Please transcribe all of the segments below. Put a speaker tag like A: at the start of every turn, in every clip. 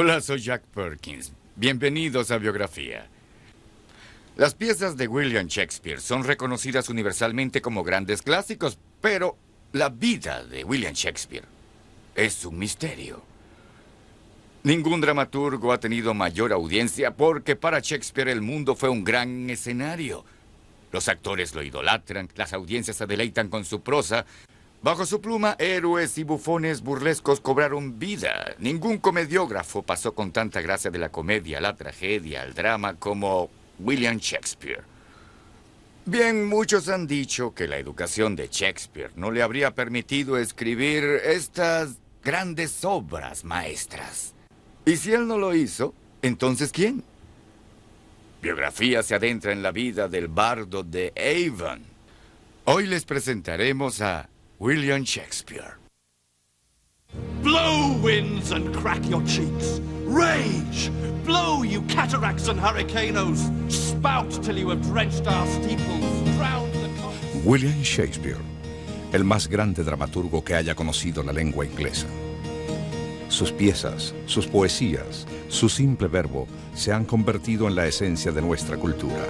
A: Hola, soy Jack Perkins. Bienvenidos a Biografía. Las piezas de William Shakespeare son reconocidas universalmente como grandes clásicos, pero la vida de William Shakespeare es un misterio. Ningún dramaturgo ha tenido mayor audiencia porque para Shakespeare el mundo fue un gran escenario. Los actores lo idolatran, las audiencias se deleitan con su prosa. Bajo su pluma, héroes y bufones burlescos cobraron vida. Ningún comediógrafo pasó con tanta gracia de la comedia la tragedia, al drama, como William Shakespeare. Bien, muchos han dicho que la educación de Shakespeare no le habría permitido escribir estas grandes obras maestras. Y si él no lo hizo, entonces ¿quién? Biografía se adentra en la vida del bardo de Avon. Hoy les presentaremos a William Shakespeare.
B: Blow, winds, and crack your cheeks. Rage! Blow, you cataracts and hurricanes. Spout till you have drenched our steeples, drowned the coast.
C: William Shakespeare, el más grande dramaturgo que haya conocido la lengua inglesa. Sus piezas, sus poesías, su simple verbo se han convertido en la esencia de nuestra cultura.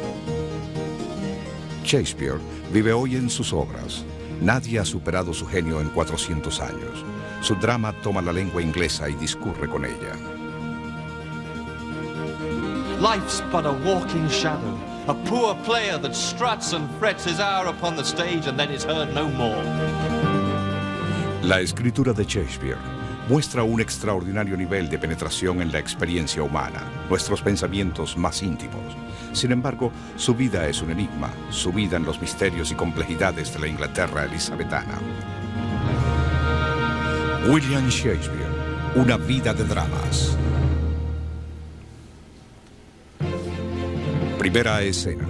C: Shakespeare vive hoy en sus obras. Nadie ha superado su genio en 400 años. Su drama toma la lengua inglesa y discurre con ella.
B: Life's but a walking shadow, a poor player that struts and frets his hour upon the stage and then is heard no more.
C: La escritura de Shakespeare muestra un extraordinario nivel de penetración en la experiencia humana, nuestros pensamientos más íntimos. Sin embargo, su vida es un enigma, su vida en los misterios y complejidades de la Inglaterra elizabetana. William Shakespeare, una vida de dramas. Primera escena.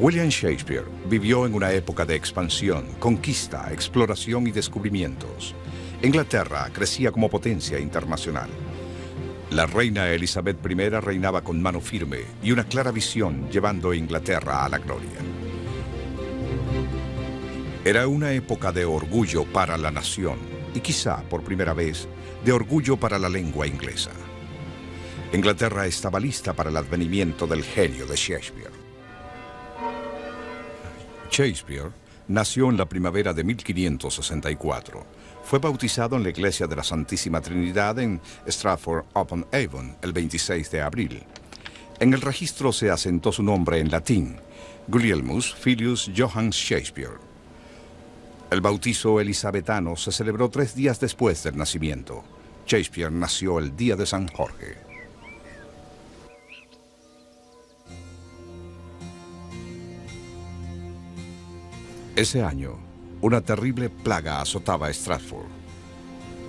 C: William Shakespeare vivió en una época de expansión, conquista, exploración y descubrimientos. Inglaterra crecía como potencia internacional. La reina Elizabeth I reinaba con mano firme y una clara visión llevando a Inglaterra a la gloria. Era una época de orgullo para la nación y quizá por primera vez de orgullo para la lengua inglesa. Inglaterra estaba lista para el advenimiento del genio de Shakespeare. Shakespeare nació en la primavera de 1564. Fue bautizado en la iglesia de la Santísima Trinidad en Stratford-upon-Avon el 26 de abril. En el registro se asentó su nombre en latín, Gulielmus Filius Johannes Shakespeare. El bautizo elisabetano se celebró tres días después del nacimiento. Shakespeare nació el día de San Jorge. Ese año, una terrible plaga azotaba a Stratford.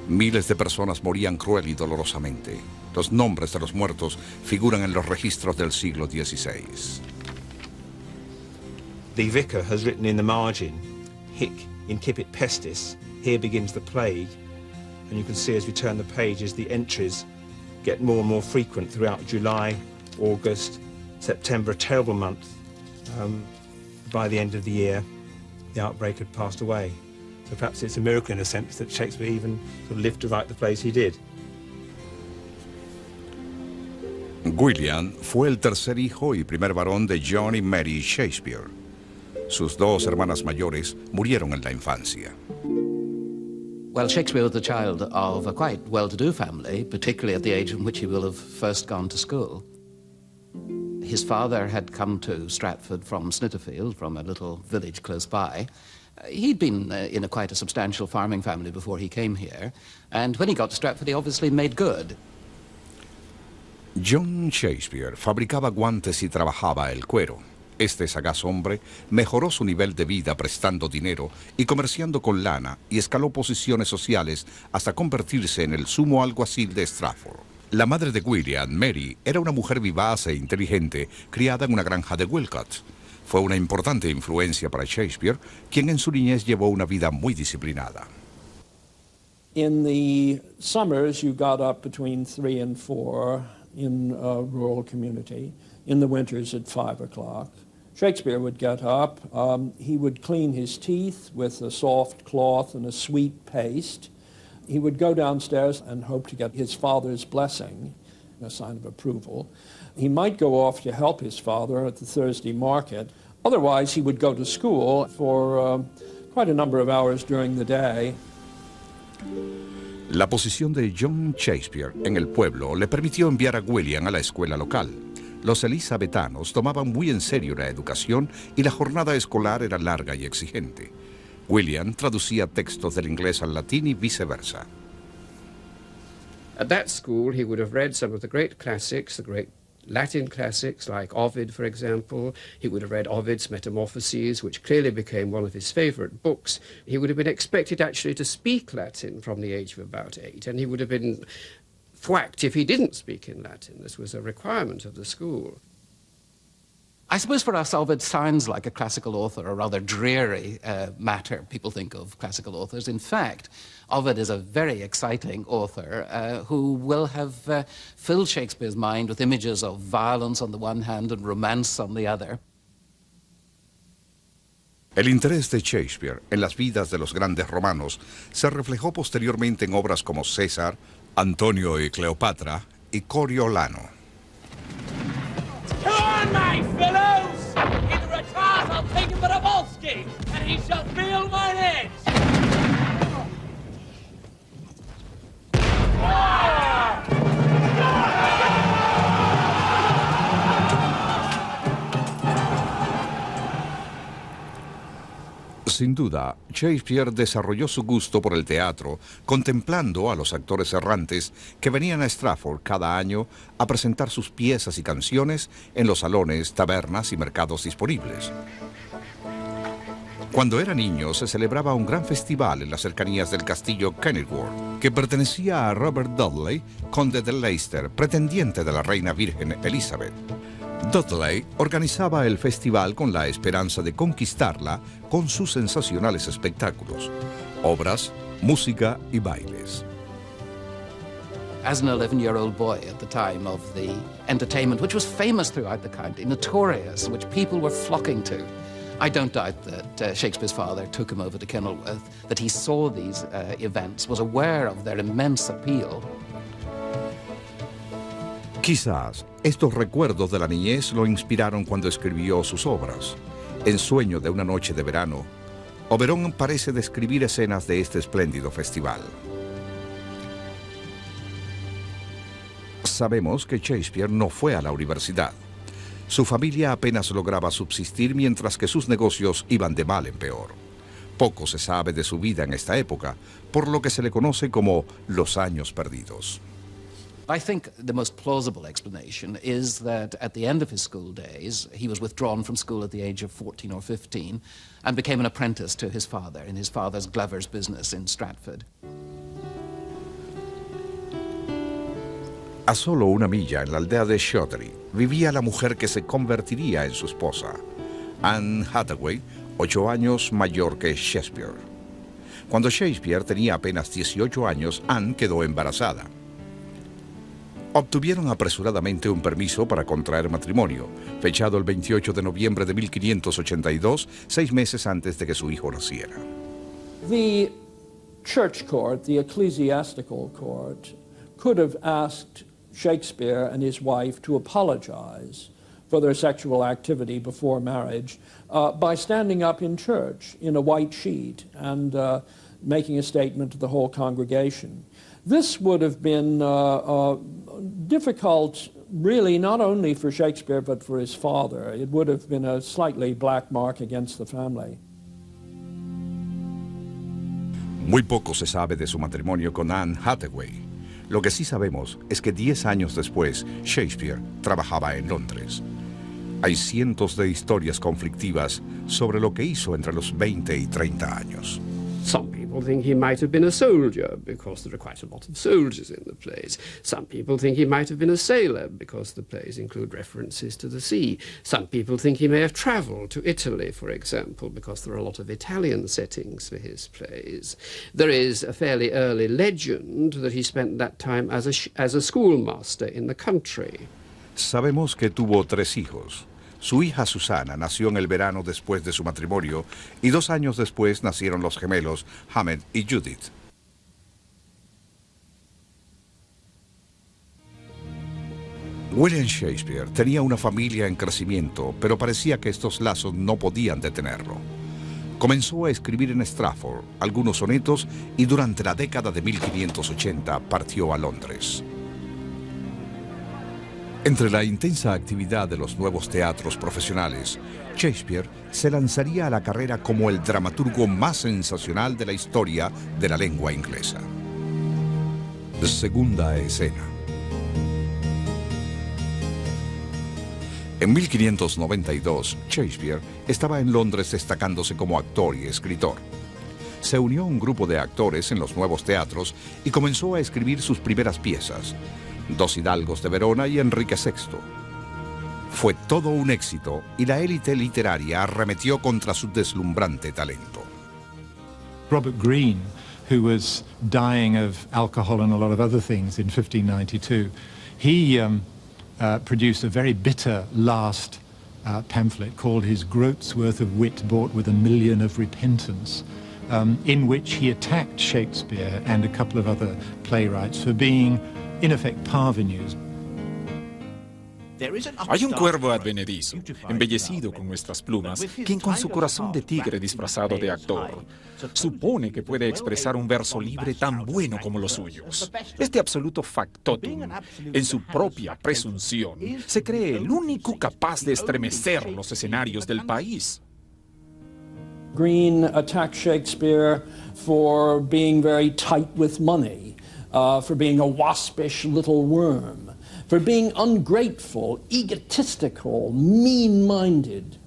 C: Miles de personas morían cruel y dolorosamente. Los nombres de los muertos figuran en los registros del siglo XVI.
D: The vicar has written in the margin, hic incipit pestis, here begins the plague. And you can see as we turn the pages, the entries get more and more frequent throughout July, August, September, a terrible month. Um, by the end of the year, the outbreak had passed away. So perhaps it's a miracle in a sense that Shakespeare even sort of lived to write the plays he did.
C: William fue el tercer hijo y primer varón de John y Mary Shakespeare. Sus dos hermanas mayores murieron en la infancia.
E: Well, Shakespeare was the child of a quite well-to-do family, particularly at the age in which he will have first gone to school. His father had come to Stratford from Snitterfield, from a little village close by. Uh, he'd been uh, in a quite a substantial farming family before he came here, and when he got to Stratford, he obviously made good.
C: John Shakespeare fabricaba guantes y trabajaba el cuero. Este sagaz hombre mejoró su nivel de vida prestando dinero y comerciando con lana y escaló posiciones sociales hasta convertirse en el sumo alguacil de Stratford. La madre de William, Mary, era una mujer vivaz e inteligente, criada en una granja de Wilcott. Fue una importante influencia para Shakespeare, quien en su niñez llevó una vida muy disciplinada.
F: In the summers, you got up between three and four in a rural community. In the winters, at five o'clock. Shakespeare would get up. Um, he would clean his teeth with a soft cloth and a sweet paste. He would go downstairs and hope to get his father's blessing, a sign of approval. He might go off to help his father at the Thursday market. Otherwise, he would go to school for uh, quite a number of hours during the day.
C: La posición de John Shakespeare en el pueblo le permitió enviar a William a la escuela local. Los elizabetanos tomaban muy en serio la educación y la jornada escolar era larga y exigente. William traducía textos del inglés al latín y viceversa.
G: At that school, he would have read some of the great classics, the great Latin classics like Ovid, for example. He would have read Ovid's Metamorphoses, which clearly became one of his favourite books. He would have been expected actually to speak Latin from the age of about eight, and he would have been thwacked if he didn't speak in Latin. This was a requirement of the school.
E: I suppose for us, Ovid sounds like a classical author, a rather dreary uh, matter. People think of classical authors. In fact, Ovid is a very exciting author uh, who will have uh, filled Shakespeare's mind with images of violence on the one hand and romance on the other.
C: El interés de Shakespeare en las vidas de los grandes romanos se reflejó posteriormente en obras como César, Antonio y Cleopatra y Coriolano.
H: On, my fellows! In retard, I'll take him for a Volsky, and he shall feel mine edge!
C: Sin duda, Shakespeare desarrolló su gusto por el teatro contemplando a los actores errantes que venían a Stratford cada año a presentar sus piezas y canciones en los salones, tabernas y mercados disponibles. Cuando era niño se celebraba un gran festival en las cercanías del castillo Kenilworth, que pertenecía a Robert Dudley, conde de Leicester, pretendiente de la reina virgen Elizabeth. Dudley organizaba el festival con la esperanza de conquistarla con sus sensacionales espectáculos, obras, música y bailes.
E: As an 11 year old boy at the time of the entertainment, which was famous throughout the county, notorious, which people were flocking to, I don't doubt that uh, Shakespeare's father took him over to Kenilworth, that he saw these uh, events, was aware of their immense appeal.
C: Quizás estos recuerdos de la niñez lo inspiraron cuando escribió sus obras. En Sueño de una noche de verano, Oberon parece describir escenas de este espléndido festival. Sabemos que Shakespeare no fue a la universidad. Su familia apenas lograba subsistir mientras que sus negocios iban de mal en peor. Poco se sabe de su vida en esta época, por lo que se le conoce como los años perdidos.
E: I think the most plausible explanation is that at the end of his school days, he was withdrawn from school at the age of 14 or 15 and became an apprentice to his father in his father's Glover's business in Stratford.
C: A solo una milla en la aldea de Shottery vivía la mujer que se convertiría en su esposa, Anne Hathaway, ocho años mayor que Shakespeare. Cuando Shakespeare tenía apenas 18 años, Anne quedó embarazada. Obtuvieron apresuradamente un permiso para contraer matrimonio, fechado el 28 de noviembre de 1582, seis meses antes de que su hijo naciera.
F: The church court, the ecclesiastical court, could have asked Shakespeare and his wife to apologize for their sexual activity before marriage uh, by standing up in church in a white sheet and uh, making a statement to the whole congregation. This would have been uh, uh difficult, really, not only for Shakespeare but for his father. It would have been a slightly black mark against the family.
C: Muy poco se sabe de su matrimonio con Anne Hathaway. Lo que sí sabemos es que 10 años después, Shakespeare trabajaba en Londres. Hay cientos de historias conflictivas sobre lo que hizo entre los 20 y 30 años.
G: Some people think he might have been a soldier because there are quite a lot of soldiers in the plays. Some people think he might have been a sailor because the plays include references to the sea. Some people think he may have travelled to Italy, for example, because there are a lot of Italian settings for his plays. There is a fairly early legend that he spent that time as a, as a schoolmaster in the country.
C: Sabemos que tuvo tres hijos. Su hija Susana nació en el verano después de su matrimonio y dos años después nacieron los gemelos Hamed y Judith. William Shakespeare tenía una familia en crecimiento, pero parecía que estos lazos no podían detenerlo. Comenzó a escribir en Stratford algunos sonetos y durante la década de 1580 partió a Londres. Entre la intensa actividad de los nuevos teatros profesionales, Shakespeare se lanzaría a la carrera como el dramaturgo más sensacional de la historia de la lengua inglesa. Segunda escena. En 1592, Shakespeare estaba en Londres destacándose como actor y escritor. Se unió a un grupo de actores en los nuevos teatros y comenzó a escribir sus primeras piezas, Dos Hidalgos de Verona y Enrique VI. Fue todo un éxito y la élite literaria arremetió contra su deslumbrante talento.
I: Robert Greene, who was dying of alcohol and a lot of other things in 1592, he um, uh, produced a very bitter last uh, pamphlet called his Groat's Worth of Wit Bought with a Million of Repentance, um, in which he attacked Shakespeare and a couple of other playwrights for being,
J: Hay un cuervo advenedizo, embellecido con nuestras plumas, quien con su corazón de tigre disfrazado de actor, supone que puede expresar un verso libre tan bueno como los suyos. Este absoluto factotum, en su propia presunción, se cree el único capaz de estremecer los escenarios del país.
F: Green attacked Shakespeare for being very tight with money, uh, for being a waspish little worm. for being ungrateful, egotistical, mean minded.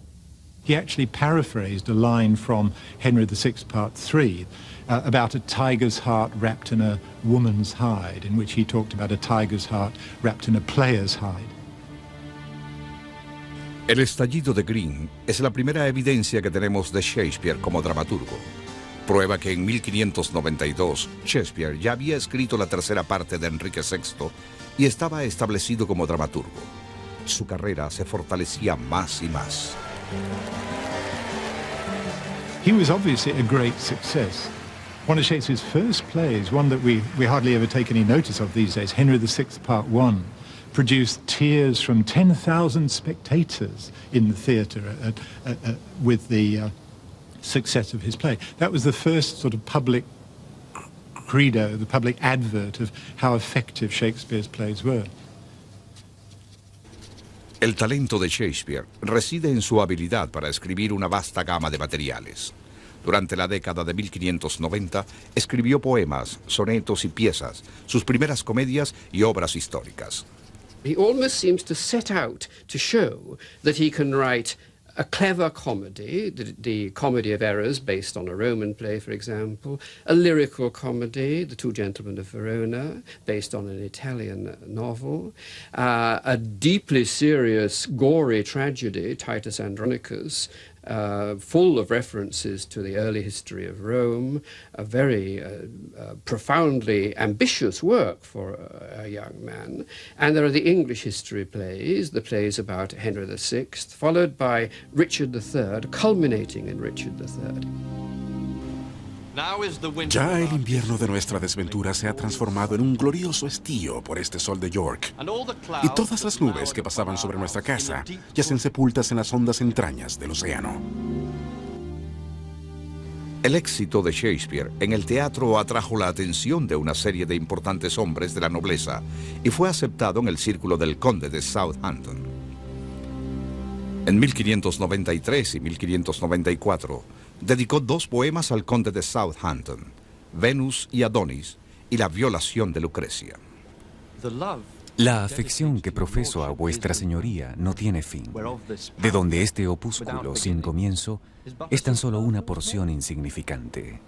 I: He actually paraphrased a line from Henry VI, Part 3, uh, about a tiger's heart wrapped in a woman's hide, in which he talked about a tiger's heart wrapped in a player's hide.
C: El estallido de Green es la primera evidencia que tenemos de Shakespeare como dramaturgo. Prueba que en 1592 Shakespeare ya había escrito la tercera parte de Enrique VI y estaba establecido como dramaturgo. Su carrera se fortalecía más y más.
I: He was obviously a great success. One of Shakespeare's first plays, one that we, we hardly ever take any notice of these days, Henry VI, Part 1, produced tears from 10,000 spectators in the theatre uh, uh, uh, with the uh, success of his play. That was the first sort of public credo, the public advert of how effective Shakespeare's plays were.
C: El talento de Shakespeare reside en su habilidad para escribir una vasta gama de materiales. Durante la década de 1590 escribió poemas, sonetos y piezas, sus primeras comedias y obras históricas.
G: He almost seems to set out to show that he can write a clever comedy, the, the, Comedy of Errors, based on a Roman play, for example, a lyrical comedy, The Two Gentlemen of Verona, based on an Italian novel, uh, a deeply serious, gory tragedy, Titus Andronicus, uh, full of references to the early history of Rome, a very uh, uh, profoundly ambitious work for a, a, young man. And there are the English history plays, the plays about Henry VI, followed by Richard III, culminating in Richard III.
J: Ya el invierno de nuestra desventura se ha transformado en un glorioso estío por este sol de York. Y todas las nubes que pasaban sobre nuestra casa yacen sepultas en las hondas entrañas del océano.
C: El éxito de Shakespeare en el teatro atrajo la atención de una serie de importantes hombres de la nobleza y fue aceptado en el círculo del conde de Southampton. En 1593 y 1594, dedicó dos poemas al conde de Southampton, Venus y Adonis, y la violación de Lucrecia.
K: La afección que profeso a vuestra señoría no tiene fin, de donde este opúsculo sin comienzo es tan solo una porción insignificante.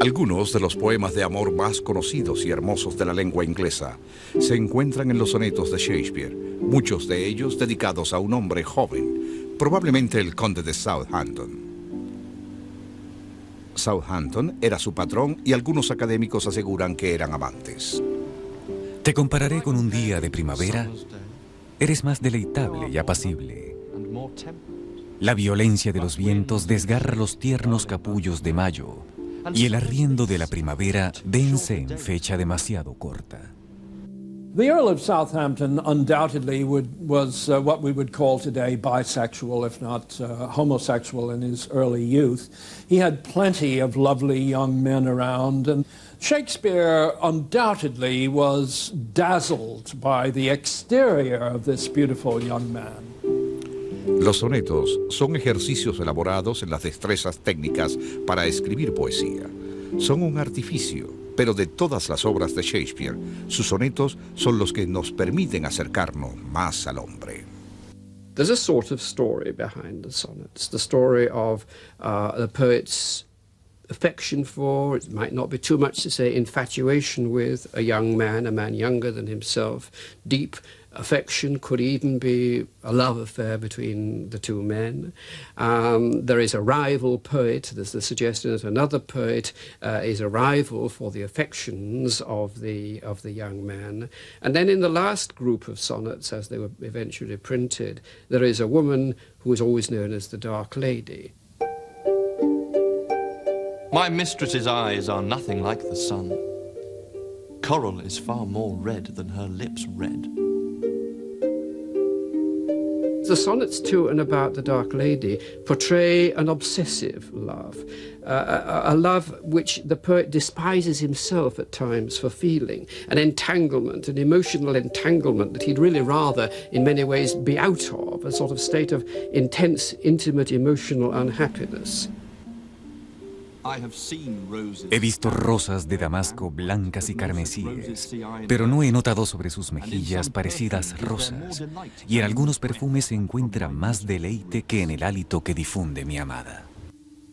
C: Algunos de los poemas de amor más conocidos y hermosos de la lengua inglesa se encuentran en los sonetos de Shakespeare, muchos de ellos dedicados a un hombre joven, probablemente el conde de Southampton. Southampton era su patrón y algunos académicos aseguran que eran amantes.
K: Te compararé con un día de primavera. Eres más deleitable y apacible. La violencia de los vientos desgarra los tiernos capullos de mayo y el arriendo de la primavera vence en fecha demasiado corta.
F: The Earl of Southampton undoubtedly would, was uh, what we would call today bisexual, if not uh, homosexual, in his early youth. He had plenty of lovely young men around, and Shakespeare undoubtedly was dazzled by the exterior of this beautiful young man.
C: Los sonetos son ejercicios elaborados en las destrezas técnicas para escribir poesía. Son un artificio, pero de todas las obras de Shakespeare, sus sonetos son los que nos permiten acercarnos más al hombre.
G: There's a sort of story behind the sonnets, the story of uh, the poet's affection for, it might not be too much to say, infatuation with a young man, a man younger than himself, deep affection could even be a love affair between the two men. Um, there is a rival poet. There's the suggestion that another poet uh, is a rival for the affections of the of the young man. And then in the last group of sonnets, as they were eventually printed, there is a woman who is always known as the Dark Lady.
B: My mistress's eyes are nothing like the sun. Coral is far more red than her lips red.
G: The sonnets to and about the Dark Lady portray an obsessive love, uh, a, a, love which the poet despises himself at times for feeling, an entanglement, an emotional entanglement that he'd really rather, in many ways, be out of, a sort of state of intense, intimate emotional unhappiness.
K: He visto rosas de Damasco blancas y carmesíes, pero no he notado sobre sus mejillas parecidas rosas, y en algunos perfumes se encuentra más deleite que en el hálito que difunde mi amada.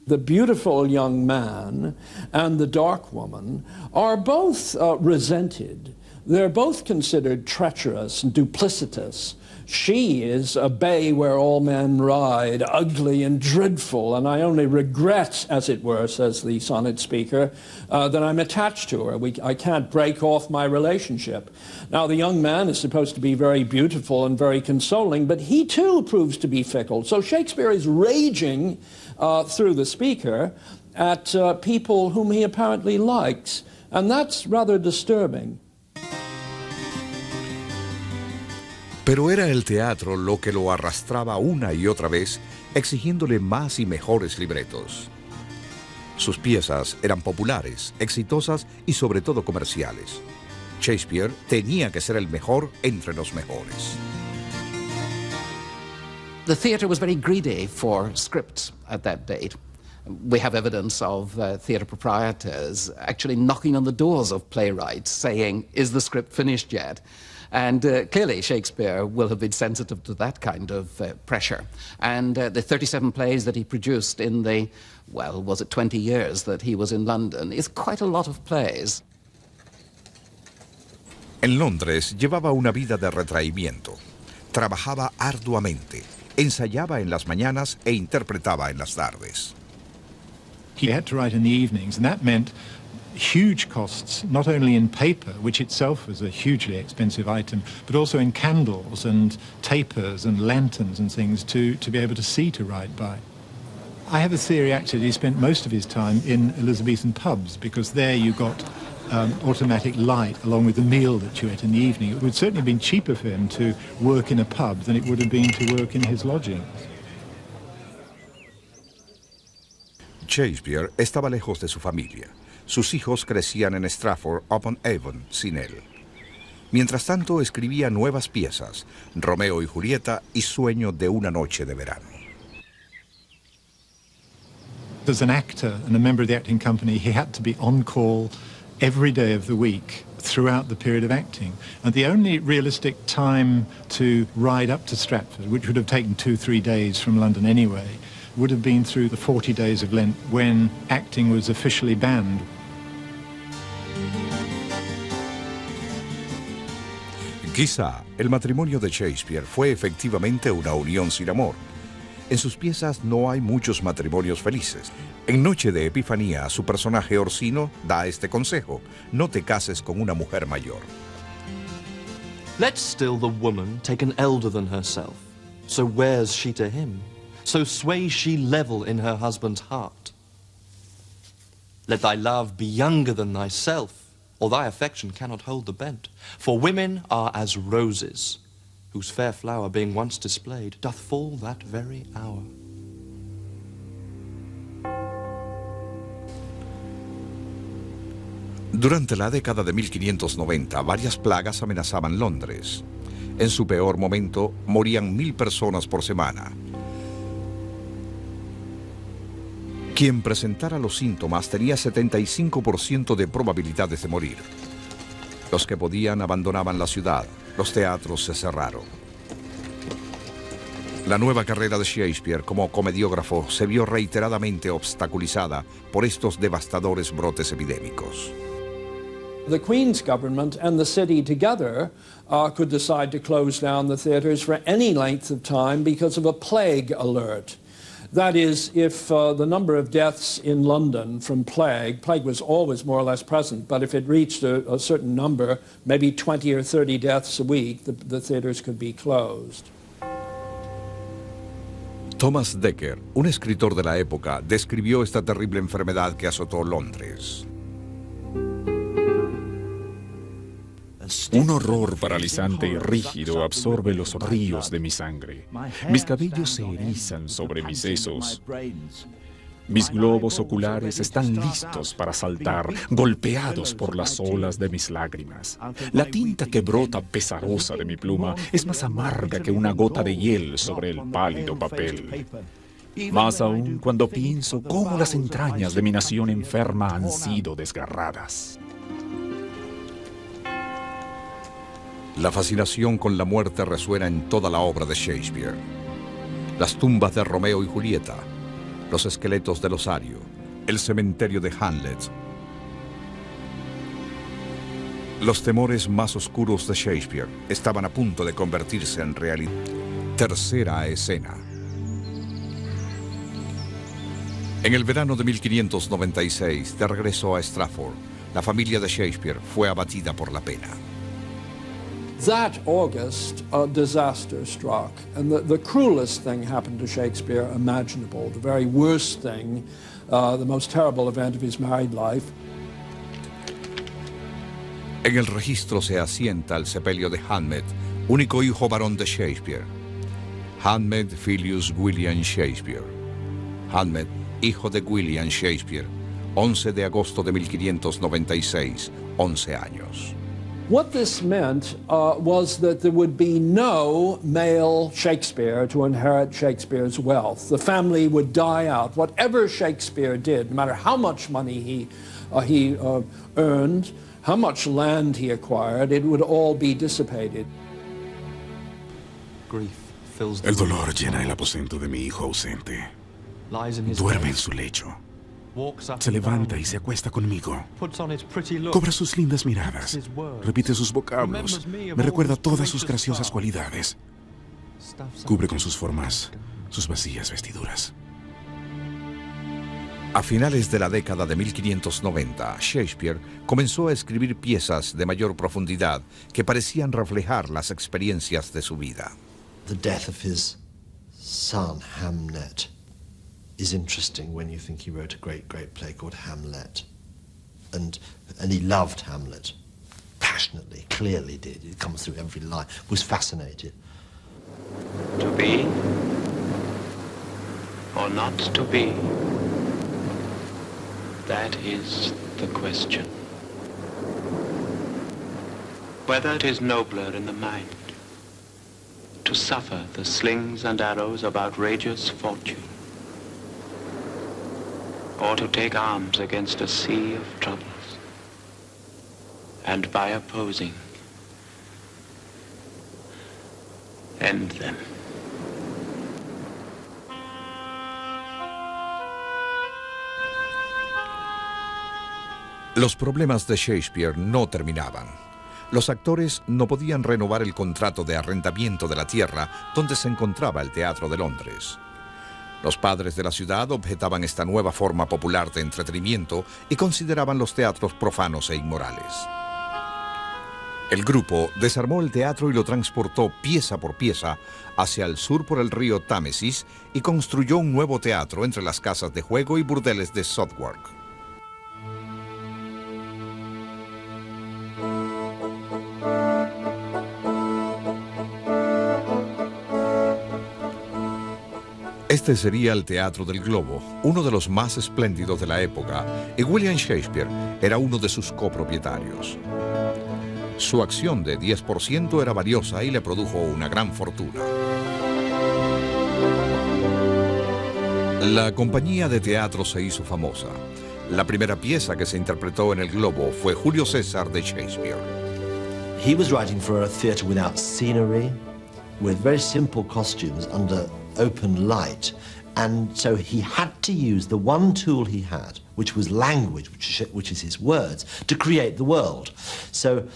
F: The beautiful young man and the dark woman are both uh, resented. They're both considered treacherous and duplicitous. She is a bay where all men ride, ugly and dreadful, and I only regret, as it were, says the sonnet speaker, uh, that I'm attached to her. We, I can't break off my relationship. Now, the young man is supposed to be very beautiful and very consoling, but he too proves to be fickle. So Shakespeare is raging uh, through the speaker at uh, people whom he apparently likes, and that's rather disturbing.
C: Pero era el teatro lo que lo arrastraba una y otra vez, exigiéndole más y mejores libretos. Sus piezas eran populares, exitosas y sobre todo comerciales. Shakespeare tenía que ser el mejor entre los mejores.
E: The theatre was very greedy for scripts at that date. We have evidence of uh, theatre proprietors actually knocking on the doors of playwrights saying, Is the script finished yet? And uh, clearly, Shakespeare will have been sensitive to that kind of uh, pressure. And uh, the 37 plays that he produced in the, well, was it 20 years that he was in London, is quite a lot of plays.
C: En Londres llevaba una vida de retraimiento. Trabajaba arduamente, ensayaba en las mañanas e interpretaba en las tardes.
I: He had to write in the evenings, and that meant huge costs, not only in paper, which itself was a hugely expensive item, but also in candles and tapers and lanterns and things to, to be able to see to write by. I have a theory actually he spent most of his time in Elizabethan pubs because there you got um, automatic light along with the meal that you ate in the evening. It would certainly have been cheaper for him to work in a pub than it would have been to work in his lodgings.
C: Shakespeare estaba lejos de su familia. Sus hijos crecían en Stratford upon Avon sin él. Mientras tanto escribía nuevas piezas, Romeo y Julieta y Sueño de una noche de verano.
I: As an actor and a member of the acting company, he had to be on call every day of the week throughout the period of acting. And the only realistic time to ride up to Stratford, which would have taken two, three days from London anyway, would have been through the 40 days of Lent when acting was officially banned.
C: Quizá el matrimonio de Shakespeare fue efectivamente una unión sin amor. En sus piezas no hay muchos matrimonios felices. En Noche de Epifanía, su personaje Orsino da este consejo: no te cases con una mujer mayor.
B: Let still the woman take an elder than herself. So wears she to him. So sways she level in her husband's heart. Let thy love be younger than thyself. Or thy affection cannot hold the bent. For women are as roses, whose fair flower being once displayed, doth fall that very hour.
C: Durante la década de 1590, varias plagas amenazaban Londres. En su peor momento, morían mil personas por semana. Quien presentara los síntomas tenía 75% de probabilidades de morir. Los que podían abandonaban la ciudad. Los teatros se cerraron. La nueva carrera de Shakespeare como comediógrafo se vio reiteradamente obstaculizada por estos devastadores brotes epidémicos.
F: The Queen's government and the city together uh, could decide to close down the theatres for any length of time because of a plague alert. That is, if uh, the number of deaths in London from plague, plague was always more or less present, but if it reached a, a certain number, maybe 20 or 30 deaths a week, the, the theatres could be closed.
C: Thomas Dekker, un escritor de la época, describió esta terrible enfermedad que azotó Londres.
J: Un horror paralizante y rígido absorbe los ríos de mi sangre. Mis cabellos se erizan sobre mis sesos. Mis globos oculares están listos para saltar, golpeados por las olas de mis lágrimas. La tinta que brota pesarosa de mi pluma es más amarga que una gota de hiel sobre el pálido papel. Más aún cuando pienso cómo las entrañas de mi nación enferma han sido desgarradas.
C: La fascinación con la muerte resuena en toda la obra de Shakespeare. Las tumbas de Romeo y Julieta, los esqueletos del osario, el cementerio de Hamlet. Los temores más oscuros de Shakespeare estaban a punto de convertirse en realidad. Tercera escena. En el verano de 1596, de regreso a Stratford, la familia de Shakespeare fue abatida por la pena.
F: That August, a disaster struck, and the, the cruelest thing happened to Shakespeare imaginable, the very worst thing, uh, the most terrible event of his married life.
C: En el registro se asienta el sepelio de Hamlet, único hijo varón de Shakespeare. Hamlet Filius William Shakespeare. Hamlet, hijo de William Shakespeare, 11 de agosto de 1596, 11 años.
F: What this meant uh, was that there would be no male Shakespeare to inherit Shakespeare's wealth. The family would die out. Whatever Shakespeare did, no matter how much money he, uh, he uh, earned, how much land he acquired, it would all be dissipated.
L: Grief fills the El dolor llena el aposento de mi hijo ausente. Duerme en su lecho. Se levanta y se acuesta conmigo. Cobra sus lindas miradas. Repite sus vocablos. Me recuerda todas sus graciosas cualidades. Cubre con sus formas sus vacías vestiduras.
C: A finales de la década de 1590, Shakespeare comenzó a escribir piezas de mayor profundidad que parecían reflejar las experiencias de su vida.
M: The death of his son, Hamnet, is interesting when you think he wrote a great, great play called Hamlet. And, and he loved Hamlet passionately, clearly did. It comes through every line, was fascinated.
N: To be or not to be? That is the question. Whether it is nobler in the mind to suffer the slings and arrows of outrageous fortune, or to take arms against a sea of troubles, and by opposing, end them.
C: Los problemas de Shakespeare no terminaban. Los actores no podían renovar el contrato de arrendamiento de la tierra donde se encontraba el Teatro de Londres. Los padres de la ciudad objetaban esta nueva forma popular de entretenimiento y consideraban los teatros profanos e inmorales. El grupo desarmó el teatro y lo transportó pieza por pieza hacia el sur por el río Támesis y construyó un nuevo teatro entre las casas de juego y burdeles de Southwark. Este sería el Teatro del Globo, uno de los más espléndidos de la época, y William Shakespeare era uno de sus copropietarios. Su acción de 10% era valiosa y le produjo una gran fortuna. La compañía de teatro se hizo famosa. La primera pieza que se interpretó en el Globo fue Julio César de Shakespeare.
M: He was writing for a theatre without scenery, with very simple costumes under open light. And so he had to use the one tool he had, which was language, which which is his words, to create the world. So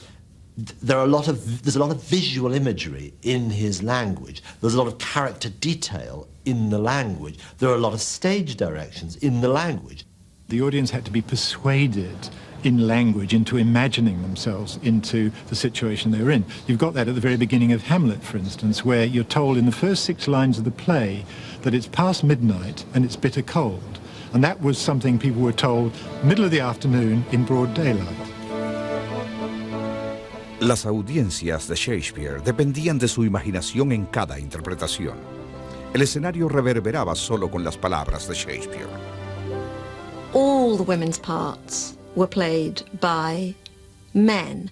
M: there are a lot of there's a lot of visual imagery in his language. There's a lot of character detail in the language. There are a lot of stage directions in the language.
I: The audience had to be persuaded in language into imagining themselves into the situation they're in. You've got that at the very beginning of Hamlet, for instance, where you're told in the first six lines of the play that it's past midnight and it's bitter cold. And that was something people were told middle of the afternoon in broad daylight.
C: Las audiencias de Shakespeare dependían de su imaginación en cada interpretación. El escenario reverberaba solo con las palabras de Shakespeare.
O: All the women's parts were played by men.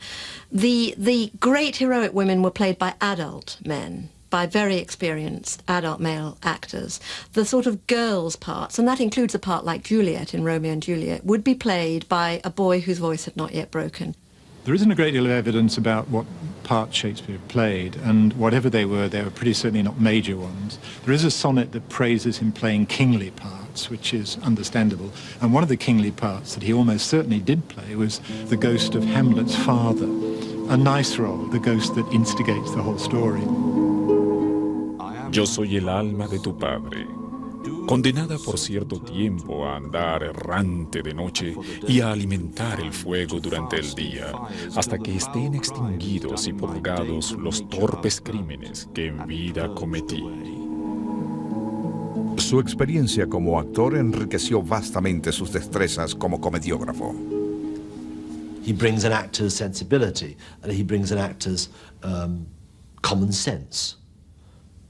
O: The, the great heroic women were played by adult men, by very experienced adult male actors. The sort of girls' parts, and that includes a part like Juliet in Romeo and Juliet, would be played by a boy whose voice had not yet broken.
I: There isn't a great deal of evidence about what parts Shakespeare played, and whatever they were, they were pretty certainly not major ones. There is a sonnet that praises him playing kingly parts, which is understandable. And one of the kingly parts that he almost certainly did play was the ghost of Hamlet's father. A nice role, the ghost that instigates the whole story.
J: Yo soy el alma de tu padre. condenada por cierto tiempo a andar errante de noche y a alimentar el fuego durante el día, hasta que estén extinguidos y purgados los torpes crímenes que en vida cometí.
C: Su experiencia como actor enriqueció vastamente sus destrezas como comediógrafo.
M: He brings an actor's sensibility, and he brings an actor's um, common sense.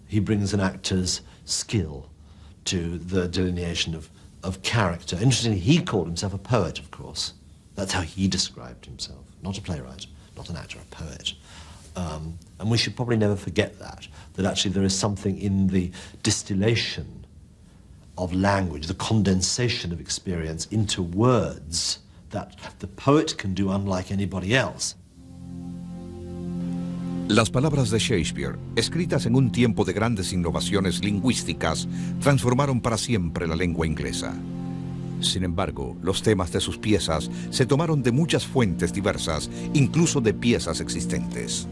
M: He brings an actor's skill. to the delineation of, of character. Interestingly, he called himself a poet, of course. That's how he described himself. Not a playwright, not an actor, a poet. Um, and we should probably never forget that, that actually there is something in the distillation of language, the condensation of experience into words that the poet can do unlike anybody else.
C: Las palabras de Shakespeare, escritas en un tiempo de grandes innovaciones lingüísticas, transformaron para siempre la lengua inglesa. Sin embargo, los temas de sus piezas se tomaron de muchas fuentes diversas, incluso de piezas existentes.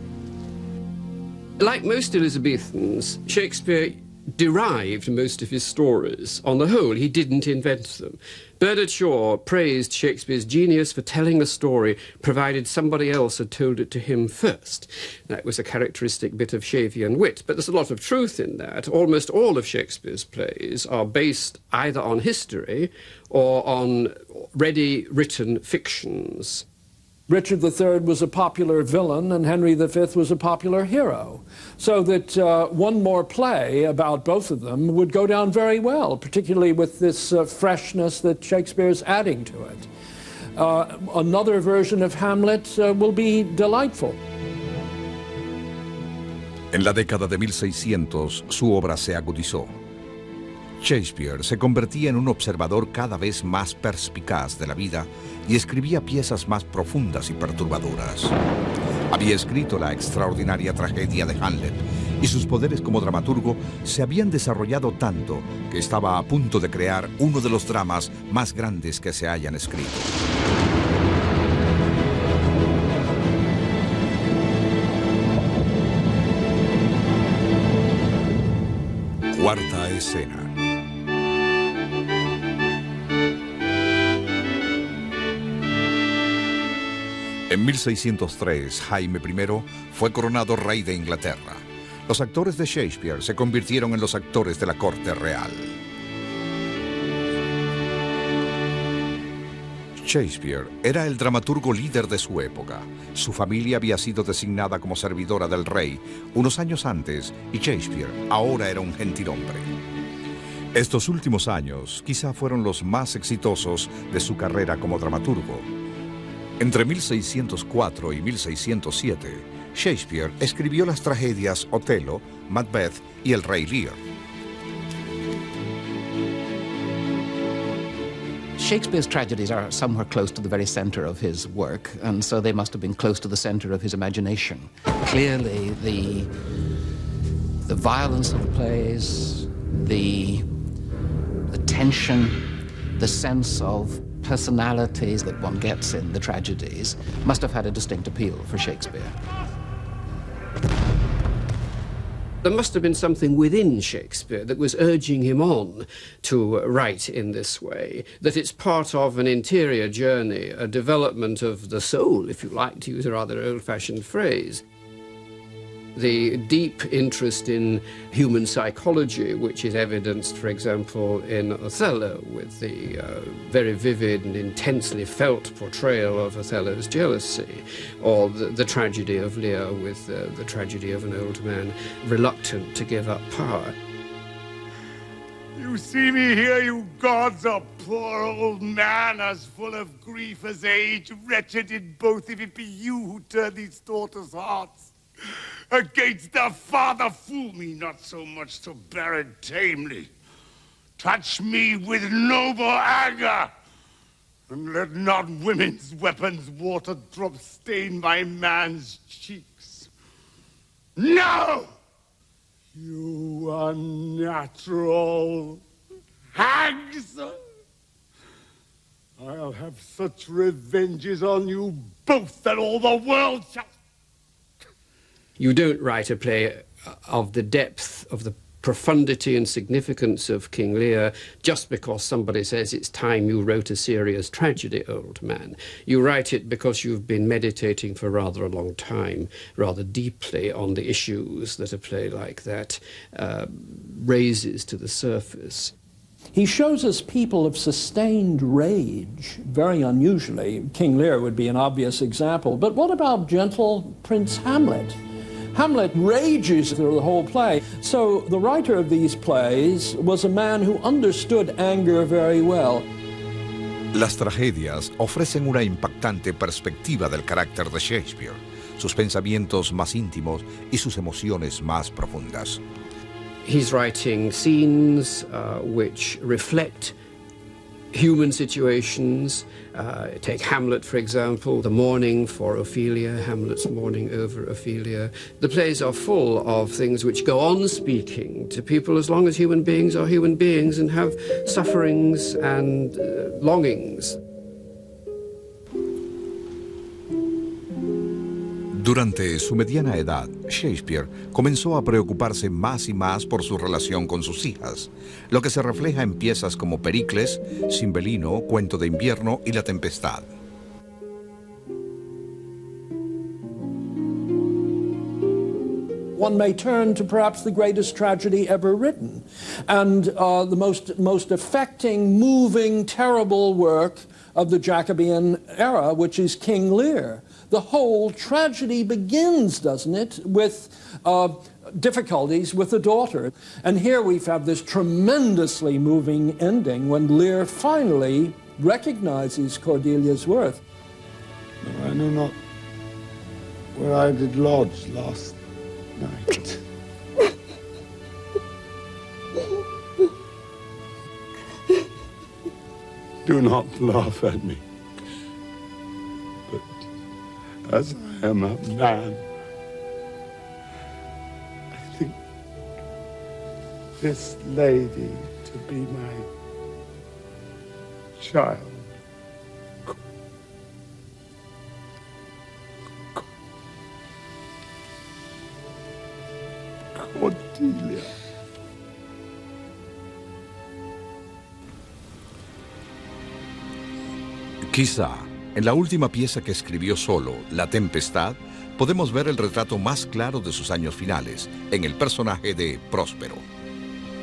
G: Like most Elizabethans, Shakespeare derived most of his stories. On the whole, he didn't invent them. Bernard Shaw praised Shakespeare's genius for telling a story provided somebody else had told it to him first. That was a characteristic bit of Shavian wit, but there's a lot of truth in that. Almost all of Shakespeare's plays are based either on history or on ready written fictions.
F: Richard III was a popular villain and Henry V was a popular hero. So that uh, one more play about both of them would go down very well, particularly with this uh, freshness that Shakespeare's adding to it. Uh, another version of Hamlet uh, will be delightful.
C: En la década de 1600, su obra se agudizó. Shakespeare se convertía en un observador cada vez más perspicaz de la vida y escribía piezas más profundas y perturbadoras. Había escrito la extraordinaria tragedia de Hamlet y sus poderes como dramaturgo se habían desarrollado tanto que estaba a punto de crear uno de los dramas más grandes que se hayan escrito. Cuarta escena. En 1603, Jaime I fue coronado rey de Inglaterra. Los actores de Shakespeare se convirtieron en los actores de la corte real. Shakespeare era el dramaturgo líder de su época. Su familia había sido designada como servidora del rey unos años antes y Shakespeare ahora era un gentilhombre. Estos últimos años quizá fueron los más exitosos de su carrera como dramaturgo. Entre 1604 y 1607, Shakespeare escribió las tragedias Otelo, Macbeth y El Rey Lear.
E: Shakespeare's tragedies are somewhere close to the very center of his work, and so they must have been close to the center of his imagination. Clearly, the, the violence of the plays, the, the tension, the sense of personalities that one gets in the tragedies must have had a distinct appeal for Shakespeare.
G: There must have been something within Shakespeare that was urging him on to write in this way, that it's part of an interior journey, a development of the soul, if you like, to use a rather old fashioned phrase the deep interest in human psychology, which is evidenced, for example, in Othello, with the uh, very vivid and intensely felt portrayal of Othello's jealousy, or the, the tragedy of Lear with uh, the tragedy of an old man reluctant to give up power.
P: You see me here, you gods, a poor old man as full of grief as age, wretched in both if it be you who turn these daughters' hearts. Against the father, fool me not so much to bear it tamely. Touch me with noble anger, and let not women's weapons water drop stain my man's cheeks. No! You unnatural hags! I'll have such revenges on you both that all the world shall
G: you don't write a play of the depth of the profundity and significance of King Lear just because somebody says it's time you wrote a serious tragedy, old man. You write it because you've been meditating for rather a long time, rather deeply on the issues that a play like that uh, raises to the surface.
F: He shows us people of sustained rage, very unusually. King Lear would be an obvious example. But what about gentle Prince Hamlet? Hamlet rages through the whole play. So the writer of these plays was a man who understood anger very well.
C: Las tragedias ofrecen una impactante perspectiva del carácter de Shakespeare, sus pensamientos más íntimos y sus emociones más profundas.
G: He's writing scenes uh, which reflect human situations. Uh, take Hamlet, for example, the mourning for Ophelia, Hamlet's mourning over Ophelia. The plays are full of things which go on speaking to people as long as human beings are human beings and have sufferings and uh, longings.
C: Durante su mediana edad, Shakespeare comenzó a preocuparse más y más por su relación con sus hijas, lo que se refleja en piezas como Pericles, Cimbelino, Cuento de invierno y La Tempestad.
F: one may turn to perhaps the greatest tragedy ever written and uh, the most, most affecting, moving, terrible work of the Jacobean era, which is King Lear. The whole tragedy begins, doesn't it, with uh, difficulties with the daughter. And here we have this tremendously moving ending when Lear finally recognizes Cordelia's worth.
P: I know not where I did lodge last night. Do not laugh at me as I am a man. I think this lady to be my child. Cordelia.
C: Quizá En la última pieza que escribió solo, La Tempestad, podemos ver el retrato más claro de sus años finales, en el personaje de Próspero.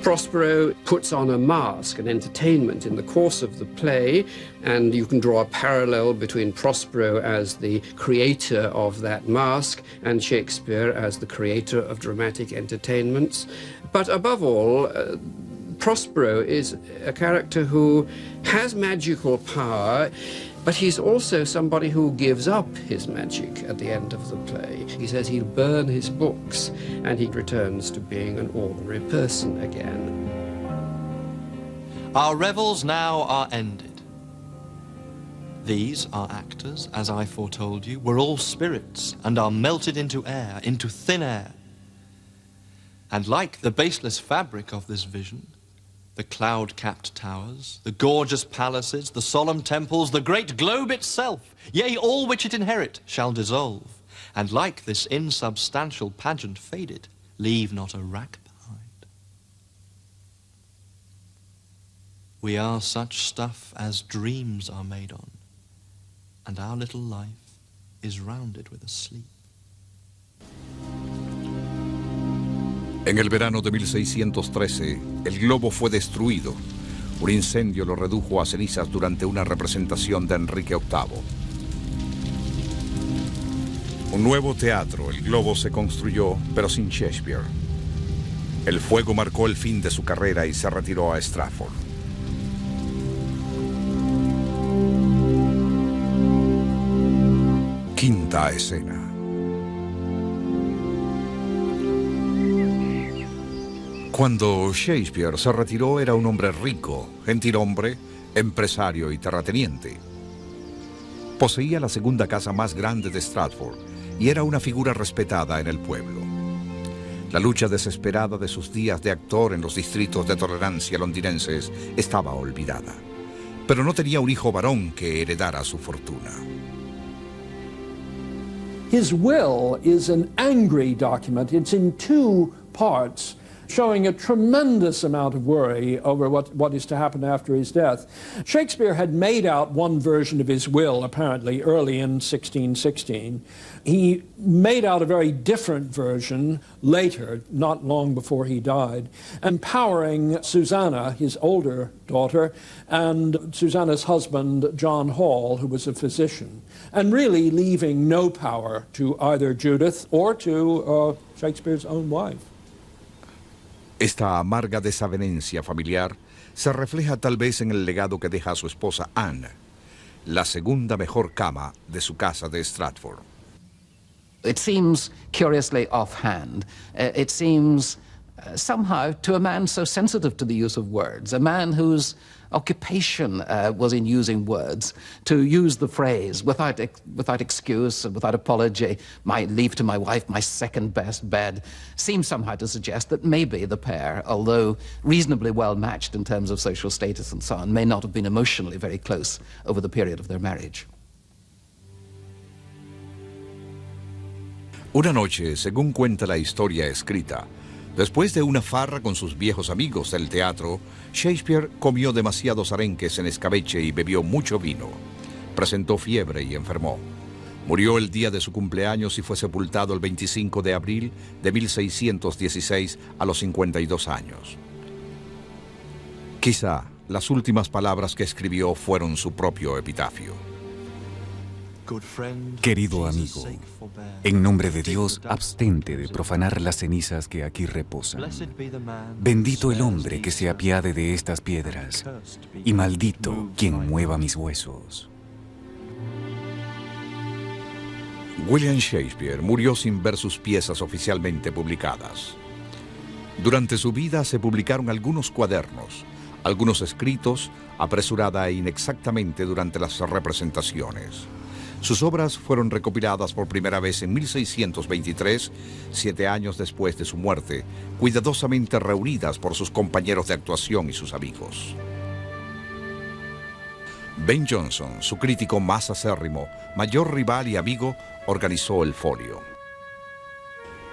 G: Prospero puts on a mask, an entertainment in the course of the play, and you can draw a parallel between Prospero as the creator of that mask and Shakespeare as the creator of dramatic entertainments. But above all, uh, Prospero is a character who has magical power, but he's also somebody who gives up his magic at the end of the play. He says he'll burn his books and he returns to being an ordinary person again.
Q: Our revels now are ended. These, our actors, as I foretold you, were all spirits and are melted into air, into thin air. And like the baseless fabric of this vision, the cloud-capped towers, the gorgeous palaces, the solemn temples, the great globe itself, yea, all which it inherit, shall dissolve, and like this insubstantial pageant faded, leave not a rack behind. We are such stuff as dreams are made on, and our little life is rounded with a sleep.
C: En el verano de 1613, el globo fue destruido. Un incendio lo redujo a cenizas durante una representación de Enrique VIII. Un nuevo teatro, el globo, se construyó, pero sin Shakespeare. El fuego marcó el fin de su carrera y se retiró a Stratford. Quinta escena. Cuando Shakespeare se retiró era un hombre rico, gentil hombre, empresario y terrateniente. Poseía la segunda casa más grande de Stratford y era una figura respetada en el pueblo. La lucha desesperada de sus días de actor en los distritos de tolerancia londinenses estaba olvidada. Pero no tenía un hijo varón que heredara su fortuna.
F: His will is an angry document. It's in two parts. Showing a tremendous amount of worry over what, what is to happen after his death. Shakespeare had made out one version of his will, apparently, early in 1616. He made out a very different version later, not long before he died, empowering Susanna, his older daughter, and Susanna's husband, John Hall, who was a physician, and really leaving no power to either Judith or to uh, Shakespeare's own wife.
C: Esta amarga desavenencia familiar se refleja tal vez en el legado que deja a su esposa Anne, la segunda mejor cama de su casa de Stratford.
E: It seems curiously offhand. Uh, it seems uh, somehow to a man so sensitive to the use of words, a man whose occupation uh, was in using words, to use the phrase without, ex without excuse and without apology, my leave to my wife, my second best bed, seems somehow to suggest that maybe the pair, although reasonably well matched in terms of social status and so on, may not have been emotionally very close over the period of their marriage.
C: Una noche, según cuenta la historia escrita, Después de una farra con sus viejos amigos del teatro, Shakespeare comió demasiados arenques en escabeche y bebió mucho vino. Presentó fiebre y enfermó. Murió el día de su cumpleaños y fue sepultado el 25 de abril de 1616 a los 52 años. Quizá las últimas palabras que escribió fueron su propio epitafio.
K: Querido amigo, en nombre de Dios, abstente de profanar las cenizas que aquí reposan. Bendito el hombre que se apiade de estas piedras, y maldito quien mueva mis huesos.
C: William Shakespeare murió sin ver sus piezas oficialmente publicadas. Durante su vida se publicaron algunos cuadernos, algunos escritos, apresurada e inexactamente durante las representaciones. Sus obras fueron recopiladas por primera vez en 1623, siete años después de su muerte, cuidadosamente reunidas por sus compañeros de actuación y sus amigos. Ben Jonson, su crítico más acérrimo, mayor rival y amigo, organizó el folio.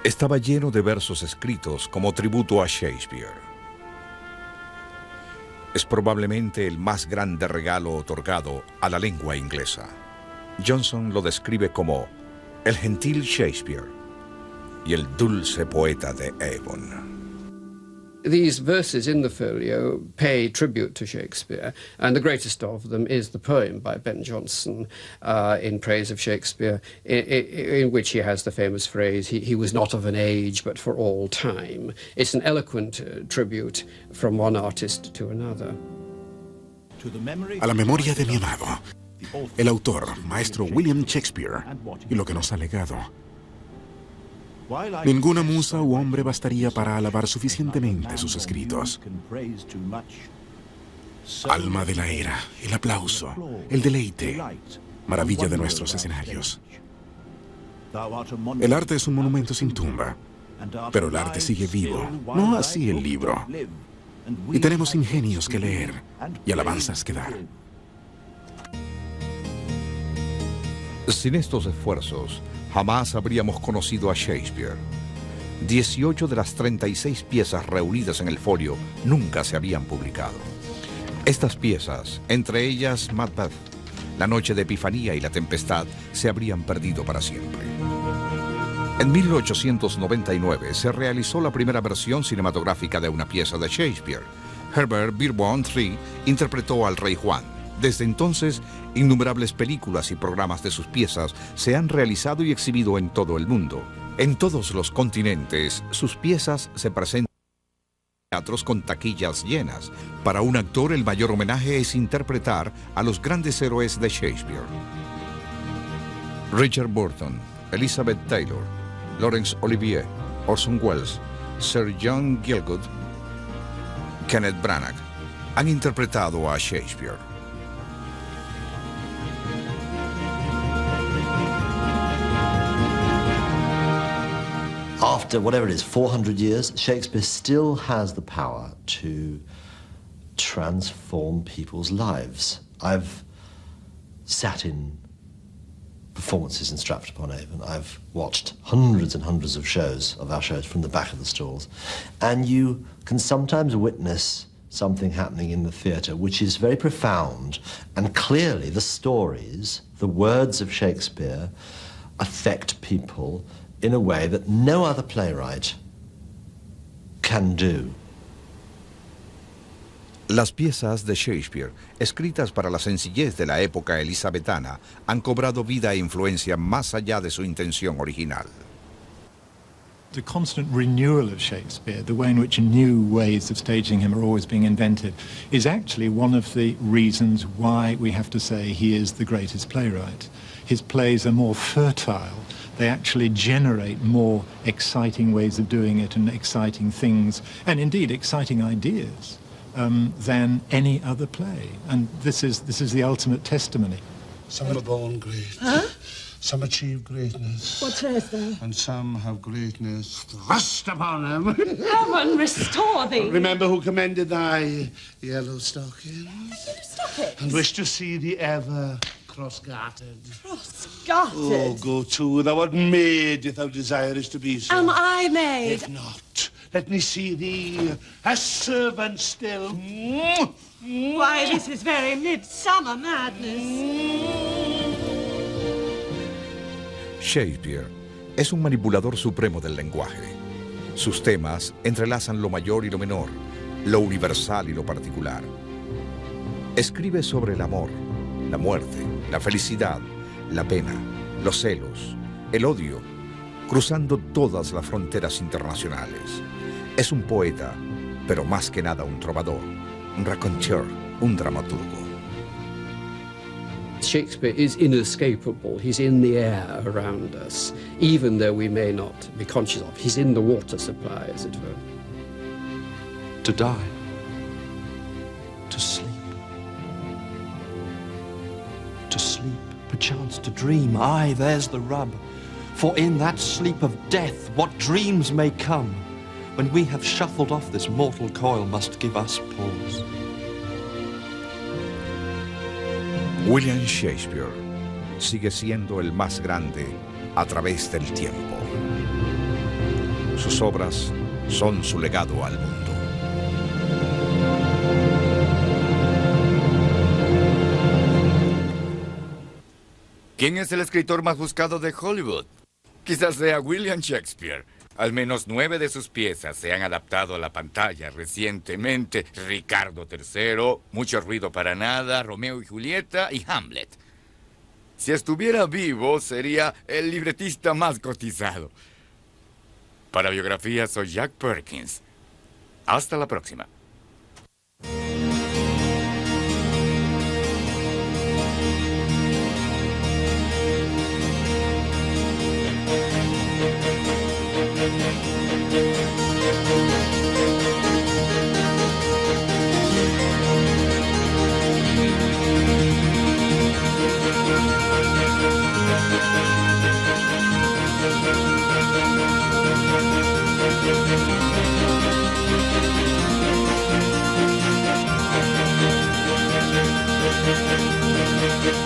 C: Estaba lleno de versos escritos como tributo a Shakespeare. Es probablemente el más grande regalo otorgado a la lengua inglesa. Johnson lo describe como el gentil Shakespeare y el dulce poeta de Avon.
G: These verses in the folio pay tribute to Shakespeare, and the greatest of them is the poem by Ben Jonson uh, in praise of Shakespeare, in, in, in, which he has the famous phrase, he, he, was not of an age, but for all time. It's an eloquent uh, tribute from one artist to another.
L: A la memoria de mi amado, el autor, maestro William Shakespeare, y lo que nos ha legado. Ninguna musa u hombre bastaría para alabar suficientemente sus escritos. Alma de la era, el aplauso, el deleite, maravilla de nuestros escenarios. El arte es un monumento sin tumba, pero el arte sigue vivo, no así el libro. Y tenemos ingenios que leer y alabanzas que dar.
C: Sin estos esfuerzos, jamás habríamos conocido a Shakespeare. 18 de las 36 piezas reunidas en el folio nunca se habían publicado. Estas piezas, entre ellas Macbeth, La Noche de Epifanía y La Tempestad, se habrían perdido para siempre. En 1899 se realizó la primera versión cinematográfica de una pieza de Shakespeare. Herbert Beerbohm III interpretó al Rey Juan. Desde entonces, innumerables películas y programas de sus piezas se han realizado y exhibido en todo el mundo. En todos los continentes, sus piezas se presentan en teatros con taquillas llenas. Para un actor, el mayor homenaje es interpretar a los grandes héroes de Shakespeare. Richard Burton, Elizabeth Taylor, Laurence Olivier, Orson Welles, Sir John Gielgud, Kenneth Branagh han interpretado a Shakespeare.
M: After whatever it is, 400 years, Shakespeare still has the power to transform people's lives. I've sat in performances in Stratford upon Avon. I've watched hundreds and hundreds of shows of our shows from the back of the stalls. And you can sometimes witness something happening in the theatre which is very profound. And clearly, the stories, the words of Shakespeare, affect people in a way that no other playwright can do.
C: Las piezas de Shakespeare, escritas para la sencillez de la época elizabetana, han cobrado vida e influencia más allá de su intención original.
I: The constant renewal of Shakespeare, the way in which new ways of staging him are always being invented, is actually one of the reasons why we have to say he is the greatest playwright. His plays are more fertile. They actually generate more exciting ways of doing it and exciting things, and indeed exciting ideas um, than any other play. And this is, this is the ultimate testimony.
R: Some are born great.
S: Huh?
R: Some achieve greatness.
S: What says there?
R: And some have greatness thrust upon them.
S: Heaven restore thee.
R: Remember who commended thy yellow stockings?
S: Stop it.
R: And wish to see thee ever cross-gartered.
S: Cross-gartered?
R: Oh, go to. Thou art made if thou desirest to be so.
S: Am I made?
R: If not, let me see thee a servant still.
S: Why, this is very midsummer madness.
C: Shakespeare es un manipulador supremo del lenguaje. Sus temas entrelazan lo mayor y lo menor, lo universal y lo particular. Escribe sobre el amor, la muerte, la felicidad, la pena, los celos, el odio, cruzando todas las fronteras internacionales. Es un poeta, pero más que nada un trovador, un raconteur, un dramaturgo.
G: Shakespeare is inescapable. He's in the air around us, even though we may not be conscious of. He's in the water supply, as it were.
Q: To die. Perchance to dream. Aye, there's the rub. For in that sleep of death, what dreams may come, when we have shuffled off this mortal coil, must give us pause.
C: William Shakespeare sigue siendo el más grande a través del tiempo. Sus obras son su legado al mundo.
A: ¿Quién es el escritor más buscado de Hollywood? Quizás sea William Shakespeare. Al menos nueve de sus piezas se han adaptado a la pantalla recientemente. Ricardo III, Mucho ruido para nada, Romeo y Julieta y Hamlet. Si estuviera vivo, sería el libretista más cotizado. Para biografía, soy Jack Perkins. Hasta la próxima.
T: Müzik